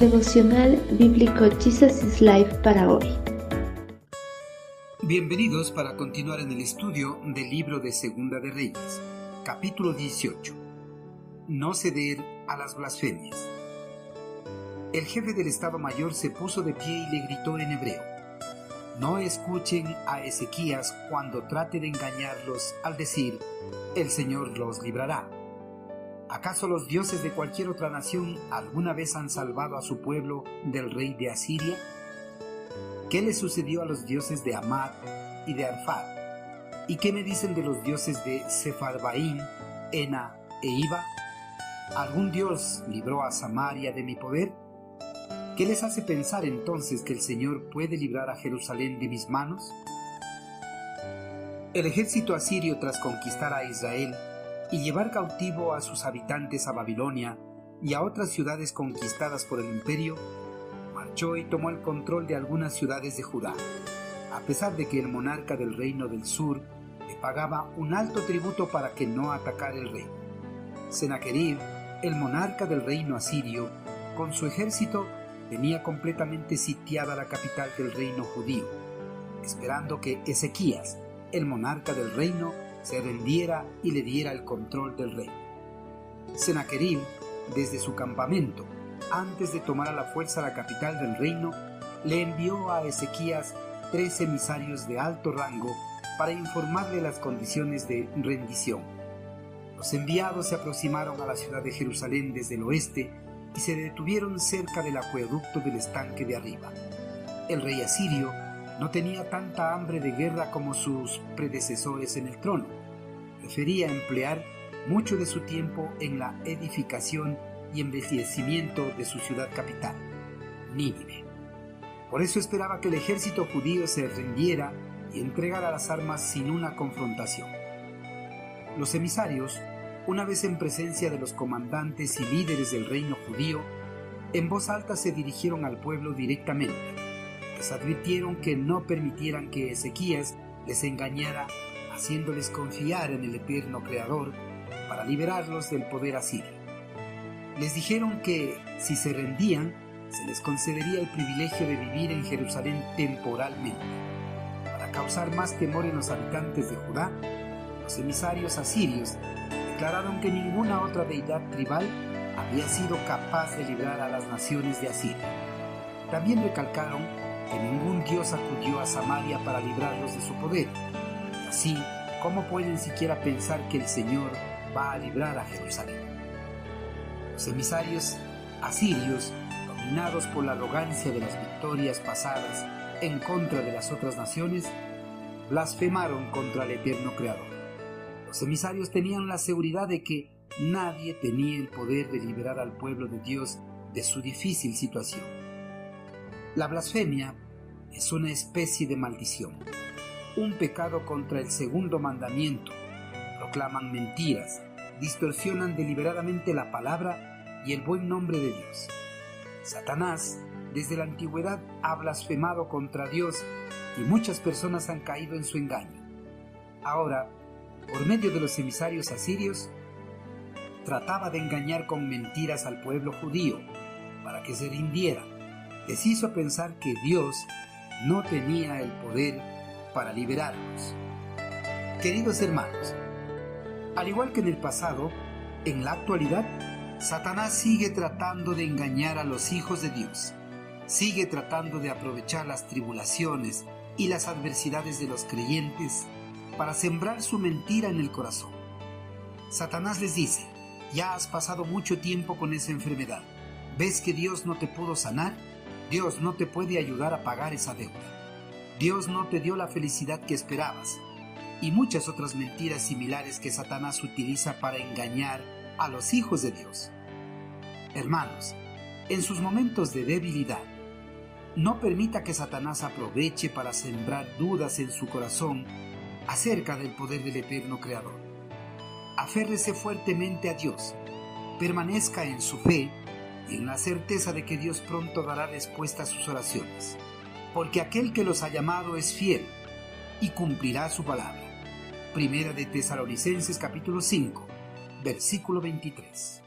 Devocional Bíblico Jesus is Life para hoy. Bienvenidos para continuar en el estudio del libro de Segunda de Reyes, capítulo 18. No ceder a las blasfemias. El jefe del Estado Mayor se puso de pie y le gritó en hebreo, No escuchen a Ezequías cuando trate de engañarlos al decir, el Señor los librará. ¿Acaso los dioses de cualquier otra nación alguna vez han salvado a su pueblo del rey de Asiria? ¿Qué le sucedió a los dioses de Amad y de Arfad? ¿Y qué me dicen de los dioses de Sefarbaín, Ena e Iba? ¿Algún dios libró a Samaria de mi poder? ¿Qué les hace pensar entonces que el Señor puede librar a Jerusalén de mis manos? El ejército asirio tras conquistar a Israel y llevar cautivo a sus habitantes a Babilonia y a otras ciudades conquistadas por el imperio, marchó y tomó el control de algunas ciudades de Judá, a pesar de que el monarca del reino del sur le pagaba un alto tributo para que no atacara el rey. Sennacherib, el monarca del reino asirio, con su ejército tenía completamente sitiada la capital del reino judío, esperando que Ezequías, el monarca del reino, se rendiera y le diera el control del rey. Sennacherib, desde su campamento, antes de tomar a la fuerza la capital del reino, le envió a Ezequías tres emisarios de alto rango para informarle las condiciones de rendición. Los enviados se aproximaron a la ciudad de Jerusalén desde el oeste y se detuvieron cerca del acueducto del estanque de arriba. El rey asirio no tenía tanta hambre de guerra como sus predecesores en el trono. Prefería emplear mucho de su tiempo en la edificación y embellecimiento de su ciudad capital, Nínive. Por eso esperaba que el ejército judío se rendiera y entregara las armas sin una confrontación. Los emisarios, una vez en presencia de los comandantes y líderes del reino judío, en voz alta se dirigieron al pueblo directamente les advirtieron que no permitieran que Ezequías les engañara, haciéndoles confiar en el eterno Creador para liberarlos del poder asirio. Les dijeron que, si se rendían, se les concedería el privilegio de vivir en Jerusalén temporalmente. Para causar más temor en los habitantes de Judá, los emisarios asirios declararon que ninguna otra deidad tribal había sido capaz de librar a las naciones de Asiria. También recalcaron que ningún dios acudió a Samaria para librarlos de su poder. Así, ¿cómo pueden siquiera pensar que el Señor va a librar a Jerusalén? Los emisarios asirios, dominados por la arrogancia de las victorias pasadas en contra de las otras naciones, blasfemaron contra el eterno Creador. Los emisarios tenían la seguridad de que nadie tenía el poder de liberar al pueblo de Dios de su difícil situación la blasfemia es una especie de maldición, un pecado contra el segundo mandamiento. Proclaman mentiras, distorsionan deliberadamente la palabra y el buen nombre de Dios. Satanás desde la antigüedad ha blasfemado contra Dios y muchas personas han caído en su engaño. Ahora, por medio de los emisarios asirios, trataba de engañar con mentiras al pueblo judío para que se rindiera les hizo pensar que Dios no tenía el poder para liberarlos. Queridos hermanos, al igual que en el pasado, en la actualidad, Satanás sigue tratando de engañar a los hijos de Dios, sigue tratando de aprovechar las tribulaciones y las adversidades de los creyentes para sembrar su mentira en el corazón. Satanás les dice, ya has pasado mucho tiempo con esa enfermedad, ¿ves que Dios no te pudo sanar? Dios no te puede ayudar a pagar esa deuda. Dios no te dio la felicidad que esperabas. Y muchas otras mentiras similares que Satanás utiliza para engañar a los hijos de Dios. Hermanos, en sus momentos de debilidad, no permita que Satanás aproveche para sembrar dudas en su corazón acerca del poder del eterno Creador. Aférrese fuertemente a Dios, permanezca en su fe en la certeza de que Dios pronto dará respuesta a sus oraciones, porque aquel que los ha llamado es fiel y cumplirá su palabra. Primera de Tesalonicenses capítulo 5, versículo 23.